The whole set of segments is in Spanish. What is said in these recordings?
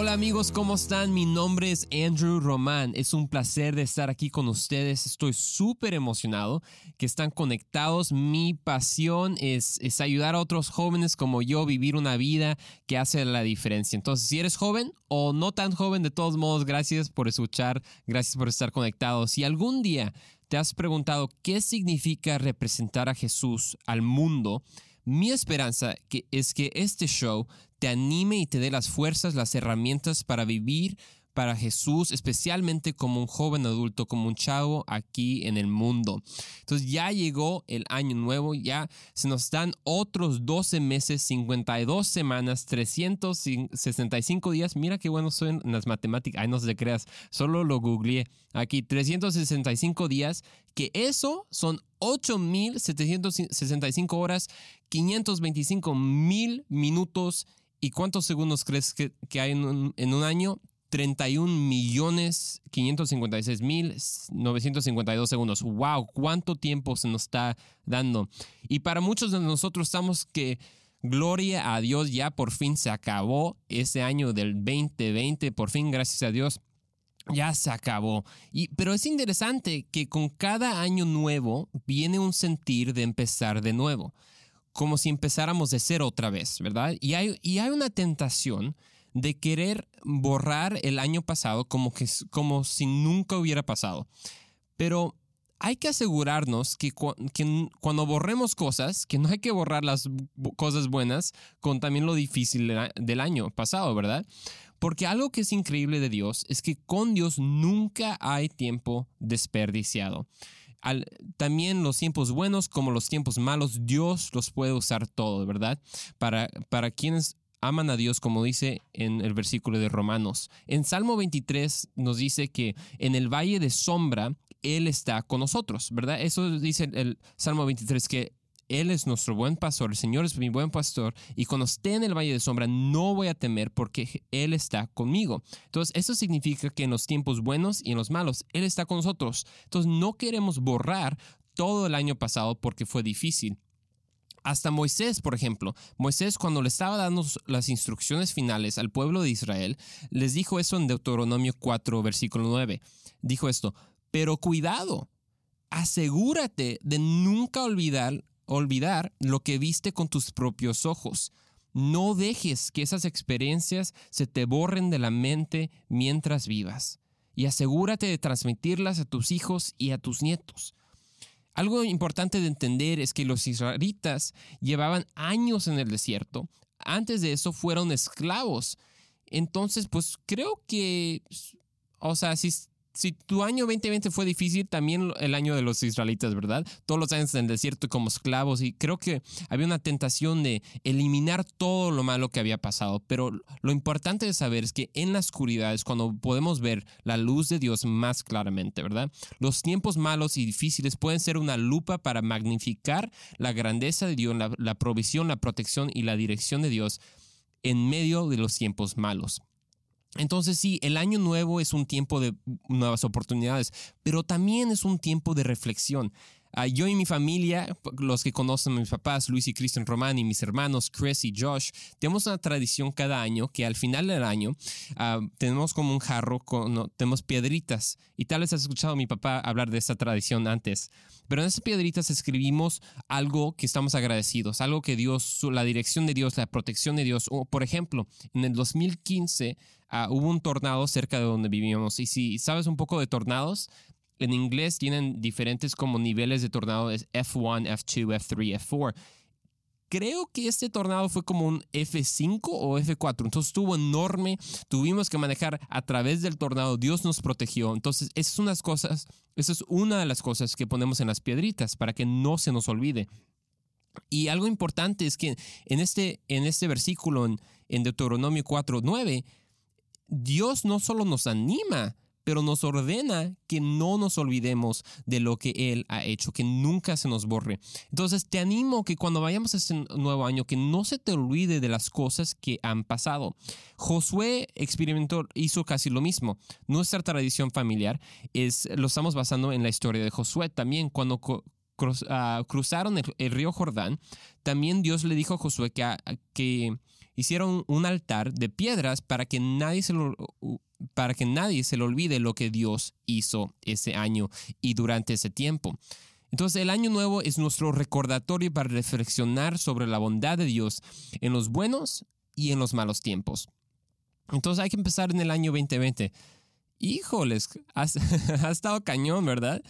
Hola amigos, ¿cómo están? Mi nombre es Andrew Román. Es un placer de estar aquí con ustedes. Estoy súper emocionado que están conectados. Mi pasión es, es ayudar a otros jóvenes como yo a vivir una vida que hace la diferencia. Entonces, si eres joven o no tan joven, de todos modos, gracias por escuchar, gracias por estar conectados. Si algún día te has preguntado qué significa representar a Jesús al mundo, mi esperanza es que este show te anime y te dé las fuerzas, las herramientas para vivir para Jesús, especialmente como un joven adulto, como un chavo aquí en el mundo. Entonces ya llegó el año nuevo, ya se nos dan otros 12 meses, 52 semanas, 365 días. Mira qué bueno soy en las matemáticas. Ay, no se creas, solo lo googleé. Aquí, 365 días, que eso son 8.765 horas, 525 mil minutos. ¿Y cuántos segundos crees que, hay en un, año? 31 millones 556 mil 952 segundos. ¡Wow! ¿Cuánto tiempo se nos está dando? Y para muchos de nosotros estamos que gloria a Dios, ya por fin se acabó ese año del 2020, por fin, gracias a Dios ya se acabó. Pero es interesante que con cada año nuevo viene un sentir de empezar de nuevo, como si empezáramos de cero otra vez, ¿verdad? Y hay, una tentación de querer borrar el año pasado como si nunca hubiera pasado. Pero hay que asegurarnos que, cuando borremos cosas, que no hay que borrar las cosas buenas con también lo difícil del año pasado, ¿verdad? Porque algo que es increíble de Dios es que con Dios nunca hay tiempo desperdiciado. también los tiempos buenos como los tiempos malos, Dios los puede usar todo, ¿verdad? Para, para quienes aman a Dios, como dice en el versículo de Romanos. En Salmo 23 nos dice que en el valle de sombra él está con nosotros, ¿verdad? Eso dice el, Salmo 23, que Él es nuestro buen pastor, el Señor es mi buen pastor, y cuando esté en el valle de sombra no voy a temer porque Él está conmigo. Entonces, eso significa que en los tiempos buenos y en los malos, Él está con nosotros. Entonces, no queremos borrar todo el año pasado porque fue difícil. Hasta Moisés, por ejemplo, Moisés cuando le estaba dando las instrucciones finales al pueblo de Israel, les dijo eso en Deuteronomio 4, versículo 9. Dijo esto, pero cuidado, asegúrate de nunca olvidar, olvidar lo que viste con tus propios ojos. No dejes que esas experiencias se te borren de la mente mientras vivas. Y asegúrate de transmitirlas a tus hijos y a tus nietos. Algo importante de entender es que los israelitas llevaban años en el desierto. Antes de eso fueron esclavos. Entonces, pues creo que, o sea, si si tu año 2020 fue difícil, también el año de los israelitas, ¿verdad? Todos los años en el desierto como esclavos y creo que había una tentación de eliminar todo lo malo que había pasado, pero lo importante de saber es que en la oscuridad es cuando podemos ver la luz de Dios más claramente, ¿verdad? Los tiempos malos y difíciles pueden ser una lupa para magnificar la grandeza de Dios, la, la provisión, la protección y la dirección de Dios en medio de los tiempos malos. Entonces sí, el año nuevo es un tiempo de nuevas oportunidades, pero también es un tiempo de reflexión. Ah, yo y mi familia, los que conocen a mis papás, Luis y Cristian Román y mis hermanos Chris y Josh, tenemos una tradición cada año que al final del año ah, tenemos como un jarro, con, tenemos piedritas. Y tal vez has escuchado a mi papá hablar de esta tradición antes. Pero en esas piedritas escribimos algo que estamos agradecidos, algo que Dios, la dirección de Dios, la protección de Dios. por ejemplo, en el 2015 ah, hubo un tornado cerca de donde vivíamos. Y si sabes un poco de tornados, en inglés tienen diferentes como niveles de tornado, es F1, F2, F3, F4. Creo que este tornado fue como un F5 o F4, entonces estuvo enorme, tuvimos que manejar a través del tornado, Dios nos protegió, entonces esas son las cosas, esa es una de las cosas que ponemos en las piedritas para que no se nos olvide. Y algo importante es que en este, en este versículo, en, en Deuteronomio 4.9, Dios no solo nos anima, pero nos ordena que no nos olvidemos de lo que Él ha hecho, que nunca se nos borre. Entonces te animo que cuando vayamos a este nuevo año, que no se te olvide de las cosas que han pasado. Josué experimentó, hizo casi lo mismo. Nuestra tradición familiar es, lo estamos basando en la historia de Josué también, cuando ah, cruzaron el, río Jordán, también Dios le dijo a Josué que, que hicieron un altar de piedras para que nadie se lo para que nadie se le olvide lo que Dios hizo ese año y durante ese tiempo. Entonces el año nuevo es nuestro recordatorio para reflexionar sobre la bondad de Dios en los buenos y en los malos tiempos. Entonces hay que empezar en el año 2020. Híjoles, ha estado cañón, ¿verdad?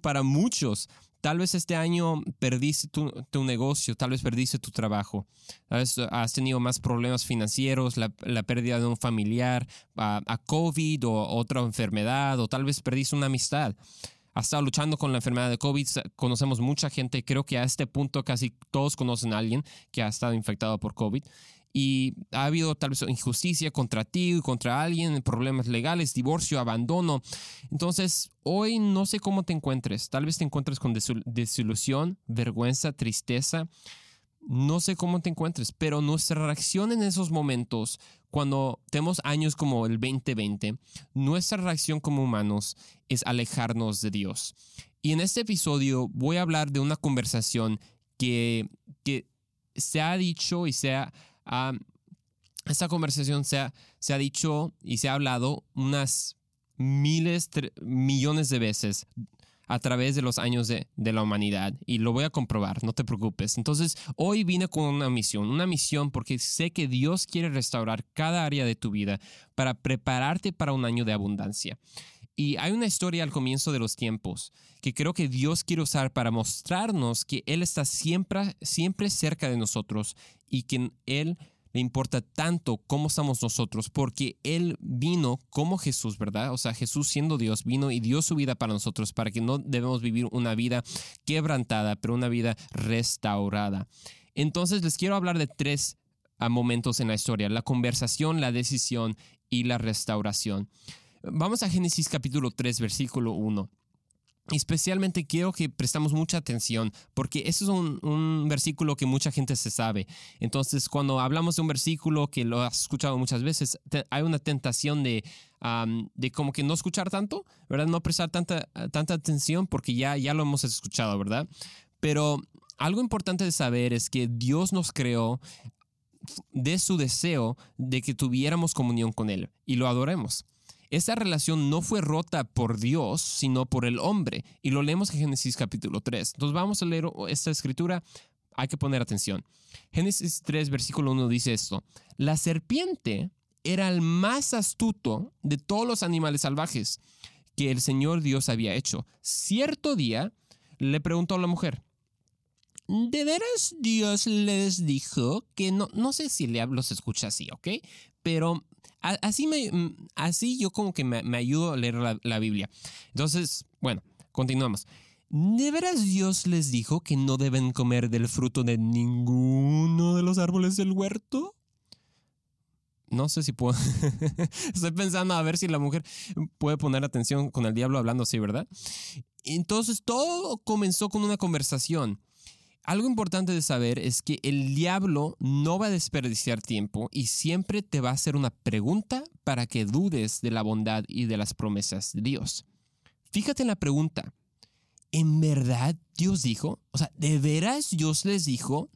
Para muchos. Tal vez este año perdiste tu, negocio, tal vez perdiste tu trabajo, has tenido más problemas financieros, la, pérdida de un familiar, a, a, COVID o otra enfermedad, o tal vez perdiste una amistad. Has estado luchando con la enfermedad de COVID, conocemos mucha gente, creo que a este punto casi todos conocen a alguien que ha estado infectado por COVID y ha habido tal vez injusticia contra ti, contra alguien, problemas legales, divorcio, abandono. Entonces, hoy no sé cómo te encuentres. Tal vez te encuentres con desilusión, vergüenza, tristeza. No sé cómo te encuentres, pero nuestra reacción en esos momentos, cuando tenemos años como el 2020, nuestra reacción como humanos es alejarnos de Dios. Y en este episodio voy a hablar de una conversación que, que se ha dicho y se ha esta conversación se ha, se ha dicho y se ha hablado unas miles, millones de veces a través de los años de, de, la humanidad y lo voy a comprobar, no te preocupes. Entonces, hoy vine con una misión, una misión porque sé que Dios quiere restaurar cada área de tu vida para prepararte para un año de abundancia. Y hay una historia al comienzo de los tiempos que creo que Dios quiere usar para mostrarnos que Él está siempre, siempre cerca de nosotros y que Él le importa tanto cómo estamos nosotros, porque Él vino como Jesús, ¿verdad? O sea, Jesús siendo Dios vino y dio su vida para nosotros, para que no debemos vivir una vida quebrantada, pero una vida restaurada. Entonces les quiero hablar de tres ah, momentos en la historia, la conversación, la decisión y la restauración. Vamos a Génesis capítulo 3, versículo 1. Especialmente quiero que prestamos mucha atención porque eso es un, versículo que mucha gente se sabe. Entonces, cuando hablamos de un versículo que lo has escuchado muchas veces, hay una tentación de, de como que no escuchar tanto, ¿verdad? No prestar tanta, tanta atención porque ya, ya lo hemos escuchado, ¿verdad? Pero algo importante de saber es que Dios nos creó de su deseo de que tuviéramos comunión con Él y lo adoremos. Esa relación no fue rota por Dios, sino por el hombre. Y lo leemos en Génesis capítulo 3. Entonces vamos a leer esta escritura. Hay que poner atención. Génesis 3, versículo 1 dice esto. La serpiente era el más astuto de todos los animales salvajes que el Señor Dios había hecho. Cierto día le preguntó a la mujer, ¿de veras Dios les dijo que no, no sé si le los escucha así, ¿ok? Pero así, me, mm, así yo como que me, ayudo a leer la, Biblia. Entonces, bueno, continuamos. ¿De veras Dios les dijo que no deben comer del fruto de ninguno de los árboles del huerto? No sé si puedo. Estoy pensando a ver si la mujer puede poner atención con el diablo hablando así, ¿verdad? Entonces todo comenzó con una conversación. Algo importante de saber es que el diablo no va a desperdiciar tiempo y siempre te va a hacer una pregunta para que dudes de la bondad y de las promesas de Dios. Fíjate en la pregunta. ¿En verdad Dios dijo? O sea, ¿de veras Dios les dijo?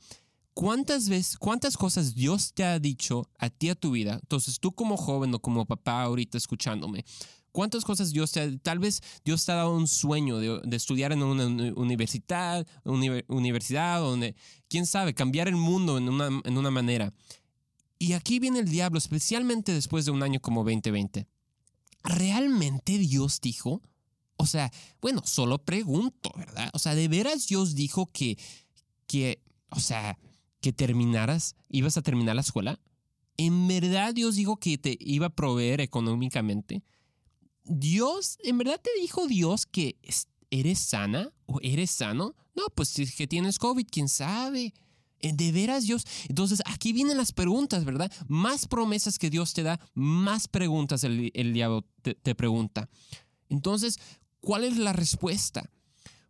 ¿Cuántas veces, cuántas cosas Dios te ha dicho a ti a tu vida? Entonces tú como joven o como papá ahorita escuchándome, ¿Cuántas cosas Dios te ha, tal vez Dios te ha dado un sueño de, estudiar en una universidad, universidad, donde, quién sabe, cambiar el mundo en una, en una manera. Y aquí viene el diablo, especialmente después de un año como 2020. ¿Realmente Dios dijo? O sea, bueno, solo pregunto, ¿verdad? O sea, ¿de veras Dios dijo que, que, o sea, que terminaras, ibas a terminar la escuela? ¿En verdad Dios dijo que te iba a proveer económicamente? Dios, ¿en verdad te dijo Dios que eres sana o eres sano? No, pues si es que tienes COVID, quién sabe. Eh, ¿De veras Dios? Entonces aquí vienen las preguntas, ¿verdad? Más promesas que Dios te da, más preguntas el, diablo te, te pregunta. Entonces, ¿cuál es la respuesta?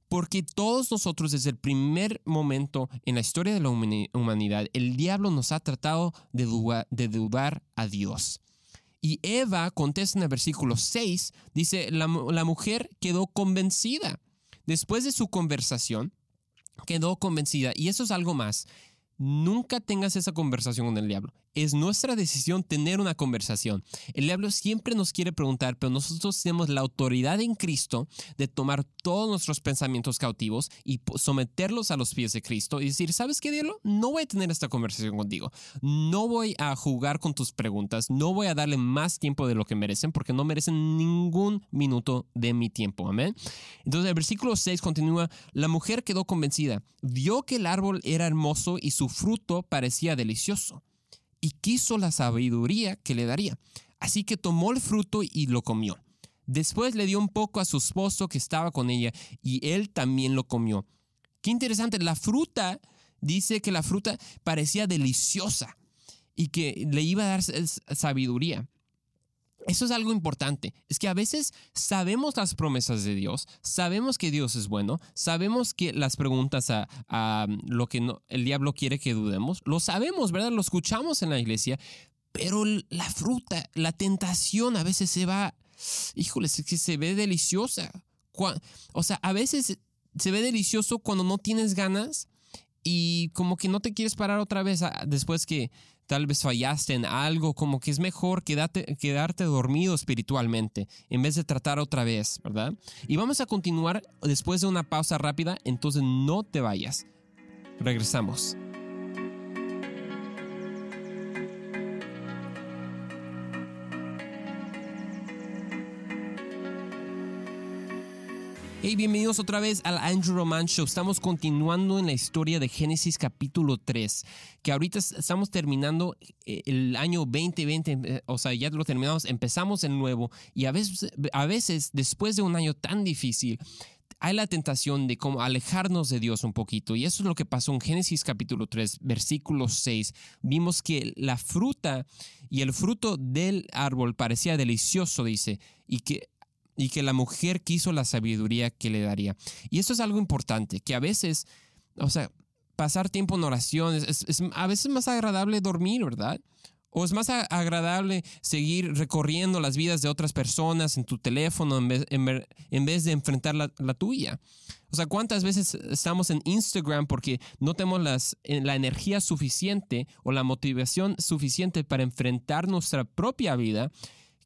Porque todos nosotros desde el primer momento en la historia de la humanidad, el diablo nos ha tratado de dudar, a Dios. Y Eva contesta en el versículo 6, dice, la, mujer quedó convencida. después de su conversación, quedó convencida. Y eso es algo más. Nunca tengas esa conversación con el diablo. Es nuestra decisión tener una conversación. El diablo siempre nos quiere preguntar, pero nosotros tenemos la autoridad en Cristo de tomar todos nuestros pensamientos cautivos y someterlos a los pies de Cristo y decir, ¿sabes qué, diablo? No voy a tener esta conversación contigo. No voy a jugar con tus preguntas. No voy a darle más tiempo de lo que merecen porque no merecen ningún minuto de mi tiempo. Amén. Entonces el versículo 6 continúa, la mujer quedó convencida, vio que el árbol era hermoso y su fruto parecía delicioso y quiso la sabiduría que le daría. Así que tomó el fruto y lo comió. Después le dio un poco a su esposo que estaba con ella y él también lo comió. Qué interesante, la fruta dice que la fruta parecía deliciosa y que le iba a dar sabiduría. Eso es algo importante. Es que a veces sabemos las promesas de Dios, sabemos que Dios es bueno, sabemos que las preguntas a, lo que el diablo quiere que dudemos, lo sabemos, ¿verdad? Lo escuchamos en la iglesia, pero la fruta, la tentación a veces se va, híjole, es que se ve deliciosa. O sea, a veces se ve delicioso cuando no tienes ganas y como que no te quieres parar otra vez después que tal vez fallaste en algo, como que es mejor quedarte, quedarte dormido espiritualmente en vez de tratar otra vez, ¿verdad? Y vamos a continuar después de una pausa rápida, entonces no te vayas. Regresamos. Hey, bienvenidos otra vez al Andrew Roman Show. Estamos continuando en la historia de Génesis capítulo 3, que ahorita estamos terminando eh, el año 2020, eh, o sea, ya lo terminamos, empezamos el nuevo y a veces, a veces después de un año tan difícil, hay la tentación de como alejarnos de Dios un poquito. Y eso es lo que pasó en Génesis capítulo 3, versículo 6. Vimos que la fruta y el fruto del árbol parecía delicioso, dice, y que y que la mujer quiso la sabiduría que le daría. Y eso es algo importante, que a veces, o sea, pasar tiempo en oración es, a veces más agradable dormir, ¿verdad? O es más agradable seguir recorriendo las vidas de otras personas en tu teléfono en vez, en, vez de enfrentar la, tuya. O sea, ¿cuántas veces estamos en Instagram porque no tenemos las, la energía suficiente o la motivación suficiente para enfrentar nuestra propia vida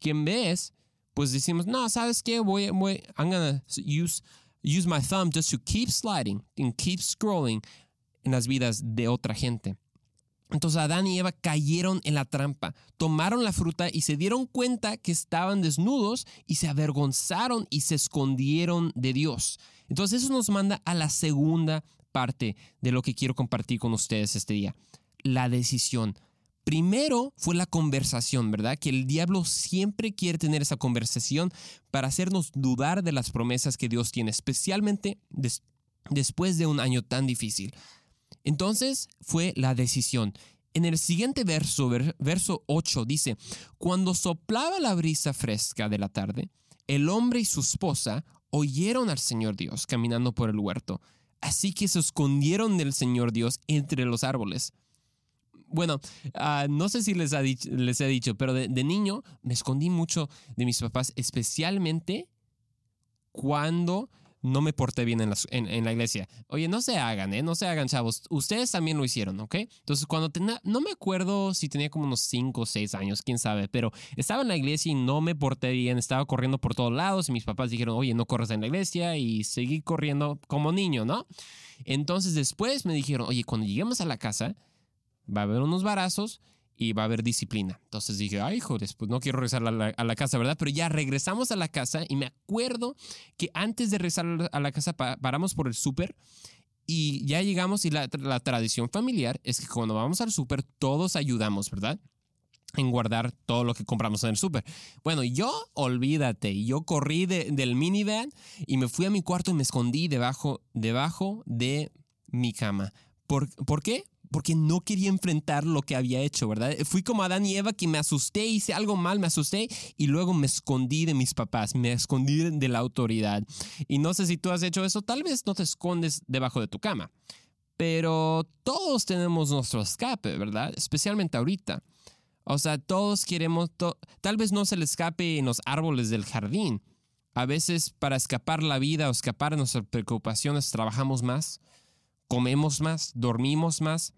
que en vez pues decimos, no, ¿sabes qué? Voy, voy, I'm gonna use, use my thumb just to keep sliding and keep scrolling en las vidas de otra gente. Entonces Adán y Eva cayeron en la trampa, tomaron la fruta y se dieron cuenta que estaban desnudos y se avergonzaron y se escondieron de Dios. Entonces eso nos manda a la segunda parte de lo que quiero compartir con ustedes este día, la decisión. Primero fue la conversación, ¿verdad? Que el diablo siempre quiere tener esa conversación para hacernos dudar de las promesas que Dios tiene, especialmente después de un año tan difícil. Entonces fue la decisión. En el siguiente verso, verso 8, dice, cuando soplaba la brisa fresca de la tarde, el hombre y su esposa oyeron al Señor Dios caminando por el huerto, así que se escondieron del Señor Dios entre los árboles bueno, ah, no sé si les, ha les he dicho, pero de, niño me escondí mucho de mis papás, especialmente cuando no me porté bien en la, en, la, iglesia. Oye, no se hagan, ¿eh? No se hagan, chavos. Ustedes también lo hicieron, ¿ok? Entonces, cuando tenía, no me acuerdo si tenía como unos 5 o 6 años, quién sabe, pero estaba en la iglesia y no me porté bien, estaba corriendo por todos lados y mis papás dijeron, oye, no corras en la iglesia y seguí corriendo como niño, ¿no? Entonces, después me dijeron, oye, cuando lleguemos a la casa, va a haber unos barazos y va a haber disciplina. Entonces dije, ay, hijo, después no quiero regresar a la, casa, ¿verdad? Pero ya regresamos a la casa y me acuerdo que antes de regresar a la casa paramos por el súper y ya llegamos y la, tradición familiar es que cuando vamos al súper todos ayudamos, ¿verdad? en guardar todo lo que compramos en el súper. Bueno, yo, olvídate, yo corrí del minivan y me fui a mi cuarto y me escondí debajo, debajo de mi cama. ¿Por, ¿Por qué? Porque no quería enfrentar lo que había hecho, ¿verdad? Fui como Adán y Eva que me asusté, hice algo mal, me asusté y luego me escondí de mis papás, me escondí de la autoridad. Y no sé si tú has hecho eso, tal vez no te escondes debajo de tu cama, pero todos tenemos nuestro escape, ¿verdad? Especialmente ahorita. O sea, todos queremos, tal vez no se le escape en los árboles del jardín, A veces para escapar la vida o escapar de nuestras preocupaciones trabajamos más, comemos más, dormimos más,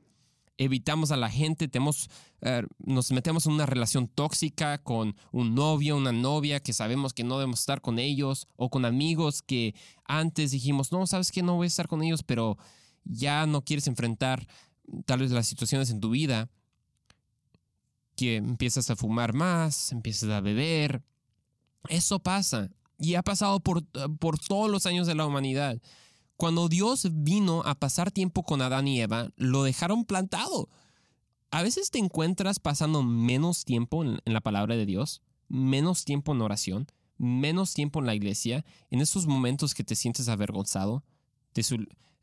evitamos a la gente, tenemos, eh, nos metemos en una relación tóxica con un novio, una novia que sabemos que no debemos estar con ellos, o con amigos que antes dijimos, no, sabes que no voy a estar con ellos, pero ya no quieres enfrentar tal vez las situaciones en tu vida, que empiezas a fumar más, empiezas a beber. Eso pasa y ha pasado por, por todos los años de la humanidad. Cuando Dios vino a pasar tiempo con Adán y Eva, lo dejaron plantado. A veces te encuentras pasando menos tiempo en, la palabra de Dios, menos tiempo en oración, menos tiempo en la iglesia, en esos momentos que te sientes avergonzado,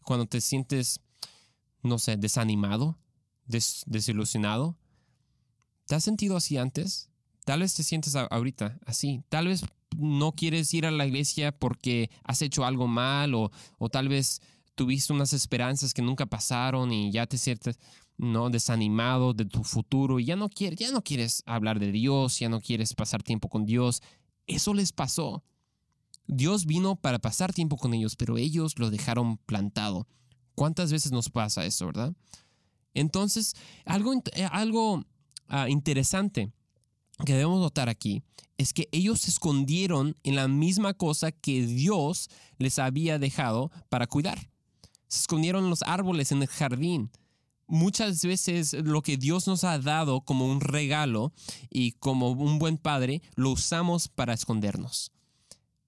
cuando te sientes, no sé, desanimado, desilusionado. ¿Te has sentido así antes? Tal vez te sientes ahorita así. Tal vez no quieres ir a la iglesia porque has hecho algo mal o, tal vez tuviste unas esperanzas que nunca pasaron y ya te sientes no desanimado de tu futuro y ya no quieres, ya no quieres hablar de Dios, ya no quieres pasar tiempo con Dios. Eso les pasó. Dios vino para pasar tiempo con ellos, pero ellos lo dejaron plantado. ¿Cuántas veces nos pasa eso, verdad? Entonces, algo, eh, algo ah, interesante que debemos notar aquí es que ellos se escondieron en la misma cosa que Dios les había dejado para cuidar. Se escondieron en los árboles en el jardín. Muchas veces lo que Dios nos ha dado como un regalo y como un buen padre lo usamos para escondernos.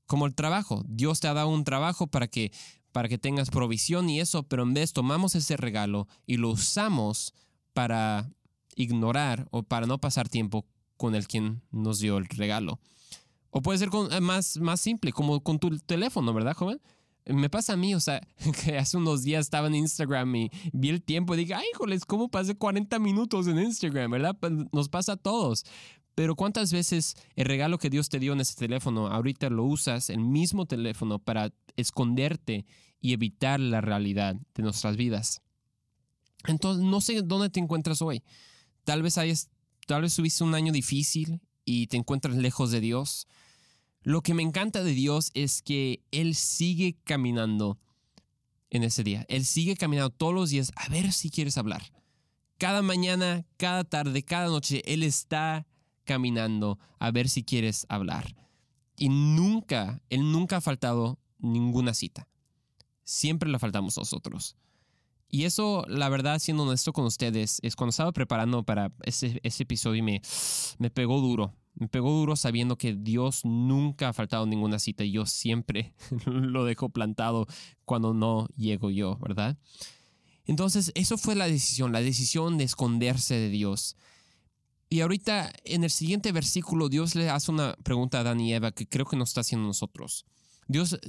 Como el trabajo. Dios te ha dado un trabajo para que, para que tengas provisión y eso, pero en vez tomamos ese regalo y lo usamos para ignorar o para no pasar tiempo con el quien nos dio el regalo. O puede ser con, eh, más, más simple, como con tu teléfono, ¿verdad, joven? Me pasa a mí, o sea, que hace unos días estaba en Instagram y vi el tiempo y dije, ay, híjoles, ¿cómo pasé 40 minutos en Instagram, verdad? Pues, nos pasa a todos. Pero ¿cuántas veces el regalo que Dios te dio en ese teléfono, ahorita lo usas, el mismo teléfono, para esconderte y evitar la realidad de nuestras vidas? Entonces, no sé dónde te encuentras hoy. Tal vez hayas tal vez tuviste un año difícil y te encuentras lejos de Dios. Lo que me encanta de Dios es que Él sigue caminando en ese día. Él sigue caminando todos los días a ver si quieres hablar. Cada mañana, cada tarde, cada noche, Él está caminando a ver si quieres hablar. Y nunca, Él nunca ha faltado ninguna cita. Siempre la faltamos nosotros. Y eso, la verdad, siendo honesto con ustedes, es cuando estaba preparando para ese, episodio me, me pegó duro. Me pegó duro sabiendo que Dios nunca ha faltado ninguna cita y yo siempre lo dejo plantado cuando no llego yo, ¿verdad? Entonces, eso fue la decisión, la decisión de esconderse de Dios. Y ahorita, en el siguiente versículo, Dios le hace una pregunta a Dan y Eva que creo que nos está haciendo nosotros. Dios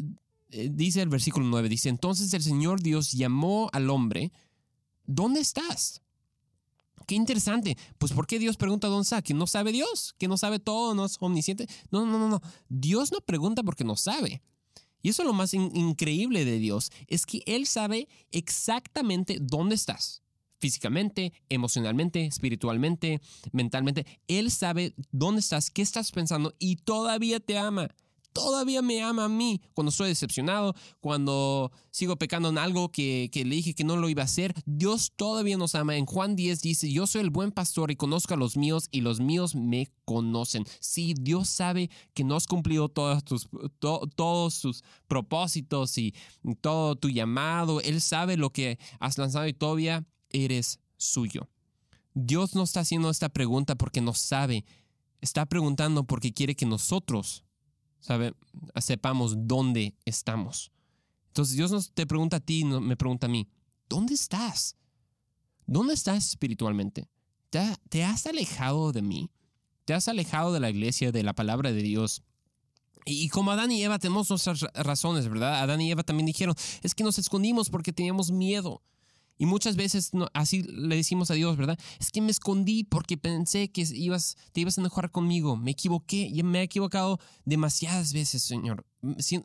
dice el versículo 9, dice, entonces el Señor Dios llamó al hombre, ¿dónde estás? Qué interesante. Pues ¿por qué Dios pregunta dónde está? ¿Que no sabe Dios? ¿Que no sabe todo? ¿No es omnisciente? No, no, no, no. Dios no pregunta porque no sabe. Y eso es lo más increíble de Dios, es que Él sabe exactamente dónde estás. Físicamente, emocionalmente, espiritualmente, mentalmente. Él sabe dónde estás, qué estás pensando y todavía te ama todavía me ama a mí cuando estoy decepcionado, cuando sigo pecando en algo que, le dije que no lo iba a hacer. Dios todavía nos ama. En Juan 10 dice, yo soy el buen pastor y conozco a los míos y los míos me conocen. Sí, Dios sabe que no has cumplido todos tus, todos sus propósitos y todo tu llamado. Él sabe lo que has lanzado y todavía eres suyo. Dios no está haciendo esta pregunta porque no sabe. Está preguntando porque quiere que nosotros sabe, sepamos dónde estamos. Entonces Dios nos te pregunta a ti, me pregunta a mí, ¿dónde estás? ¿Dónde estás espiritualmente? ¿Te, ¿Te has alejado de mí? ¿Te has alejado de la iglesia, de la palabra de Dios? Y como Adán y Eva tenemos nuestras razones, ¿verdad? Adán y Eva también dijeron, es que nos escondimos porque teníamos miedo. Y muchas veces así le decimos a Dios, ¿verdad? Es que me escondí porque pensé que ibas, te ibas a enojar conmigo. Me equivoqué me he equivocado demasiadas veces, Señor.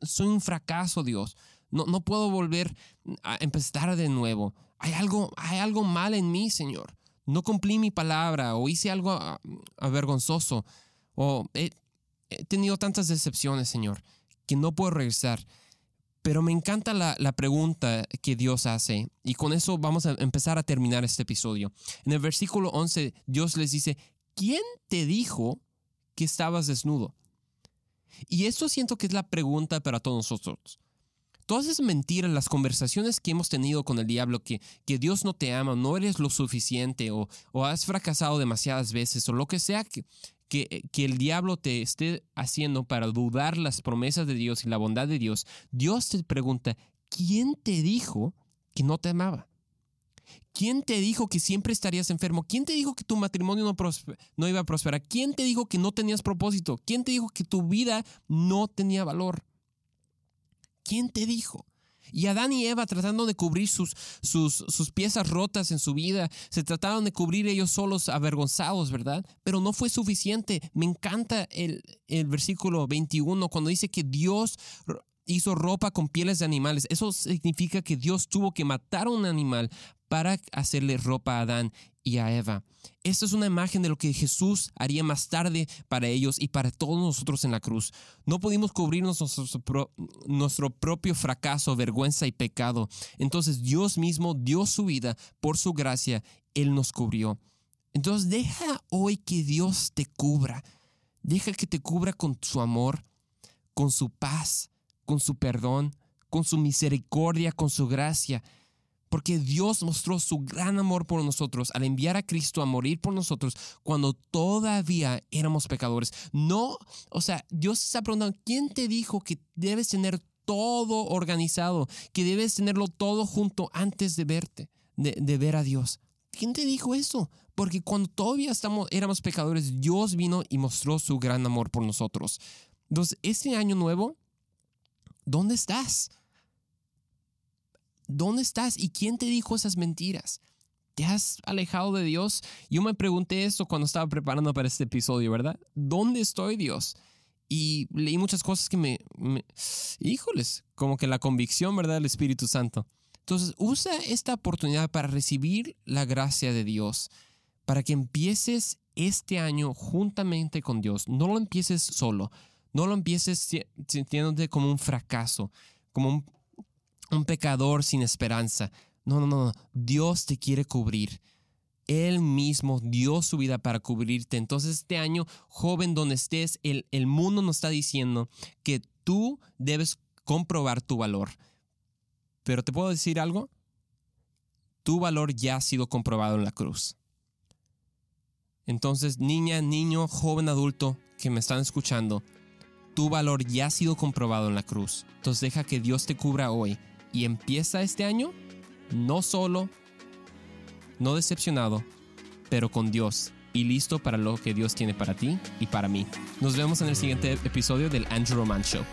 Soy un fracaso, Dios. No, no puedo volver a empezar de nuevo. Hay algo, hay algo mal en mí, Señor. No cumplí mi palabra o hice algo ah, avergonzoso o he tenido tantas decepciones, Señor. que no puedo regresar. Pero me encanta la, la, pregunta que Dios hace y con eso vamos a empezar a terminar este episodio. En el versículo 11 Dios les dice, ¿quién te dijo que estabas desnudo? Y esto siento que es la pregunta para todos nosotros. Todas esas mentiras, las conversaciones que hemos tenido con el diablo, que, que Dios no te ama, no eres lo suficiente o, o has fracasado demasiadas veces o lo que sea que, que, que, el diablo te esté haciendo para dudar las promesas de Dios y la bondad de Dios, Dios te pregunta, ¿quién te dijo que no te amaba? ¿Quién te dijo que siempre estarías enfermo? ¿Quién te dijo que tu matrimonio no, no, iba a prosperar? ¿Quién te dijo que no tenías propósito? ¿Quién te dijo que tu vida no tenía valor? ¿Quién te dijo? Y Adán y Eva tratando de cubrir sus, sus, sus, piezas rotas en su vida, se trataron de cubrir ellos solos avergonzados, ¿verdad? Pero no fue suficiente. Me encanta el, el versículo 21 cuando dice que Dios hizo ropa con pieles de animales. Eso significa que Dios tuvo que matar a un animal para hacerle ropa a Adán y a Eva. Esta es una imagen de lo que Jesús haría más tarde para ellos y para todos nosotros en la cruz. No pudimos cubrirnos nuestro, nuestro, propio fracaso, vergüenza y pecado. Entonces Dios mismo dio su vida por su gracia. Él nos cubrió. Entonces deja hoy que Dios te cubra. Deja que te cubra con su amor, con su paz, con su perdón, con su misericordia, con su gracia. Porque Dios mostró su gran amor por nosotros al enviar a Cristo a morir por nosotros cuando todavía éramos pecadores. No, o sea, Dios está preguntando, ¿quién te dijo que debes tener todo organizado, que debes tenerlo todo junto antes de verte, de, ver a Dios? ¿Quién te dijo eso? Porque cuando todavía estamos, éramos pecadores, Dios vino y mostró su gran amor por nosotros. Entonces, este año nuevo, ¿dónde estás? ¿Dónde estás? ¿Y quién te dijo esas mentiras? ¿Te has alejado de Dios? Yo me pregunté eso cuando estaba preparando para este episodio, ¿verdad? ¿Dónde estoy Dios? Y leí muchas cosas que me, híjoles, como que la convicción, ¿verdad? Del Espíritu Santo. Entonces, usa esta oportunidad para recibir la gracia de Dios, para que empieces este año juntamente con Dios. No lo empieces solo, no lo empieces sintiéndote como un fracaso, como un, pecador sin esperanza. No, no, no, Dios te quiere cubrir. Él mismo dio su vida para cubrirte. Entonces este año, joven, donde estés, el, el mundo nos está diciendo que tú debes comprobar tu valor. Pero te puedo decir algo, tu valor ya ha sido comprobado en la cruz. Entonces, niña, niño, joven, adulto que me están escuchando, tu valor ya ha sido comprobado en la cruz. Entonces deja que Dios te cubra hoy y empieza este año no solo, no decepcionado, pero con Dios y listo para lo que Dios tiene para ti y para mí. Nos vemos en el siguiente episodio del Andrew Roman Show.